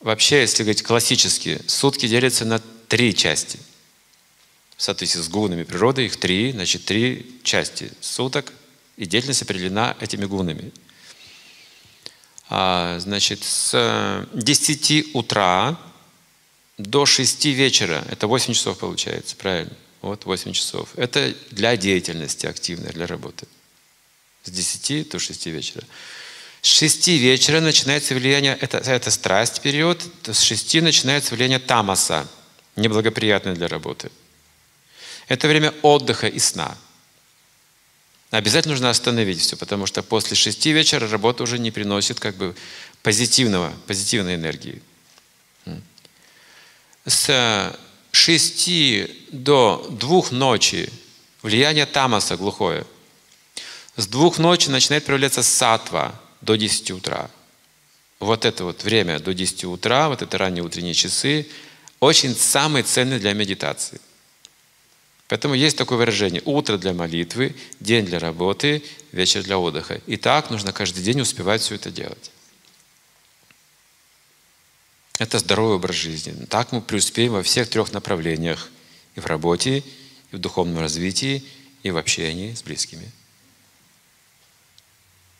Вообще, если говорить классически, сутки делятся на три части. В соответствии с гунами природы их три, значит, три части суток, и деятельность определена этими гунами. А, значит, с 10 утра до 6 вечера, это 8 часов получается, правильно? Вот 8 часов. Это для деятельности активной, для работы. С 10 до 6 вечера. С 6 вечера начинается влияние, это, это страсть период, с 6 начинается влияние тамаса, неблагоприятное для работы. Это время отдыха и сна. Обязательно нужно остановить все, потому что после 6 вечера работа уже не приносит как бы позитивного, позитивной энергии. С 6 до 2 ночи влияние тамаса глухое. С двух ночи начинает проявляться сатва – до 10 утра. Вот это вот время до 10 утра, вот это ранние утренние часы, очень самые ценные для медитации. Поэтому есть такое выражение. Утро для молитвы, день для работы, вечер для отдыха. И так нужно каждый день успевать все это делать. Это здоровый образ жизни. Так мы преуспеем во всех трех направлениях. И в работе, и в духовном развитии, и в общении с близкими.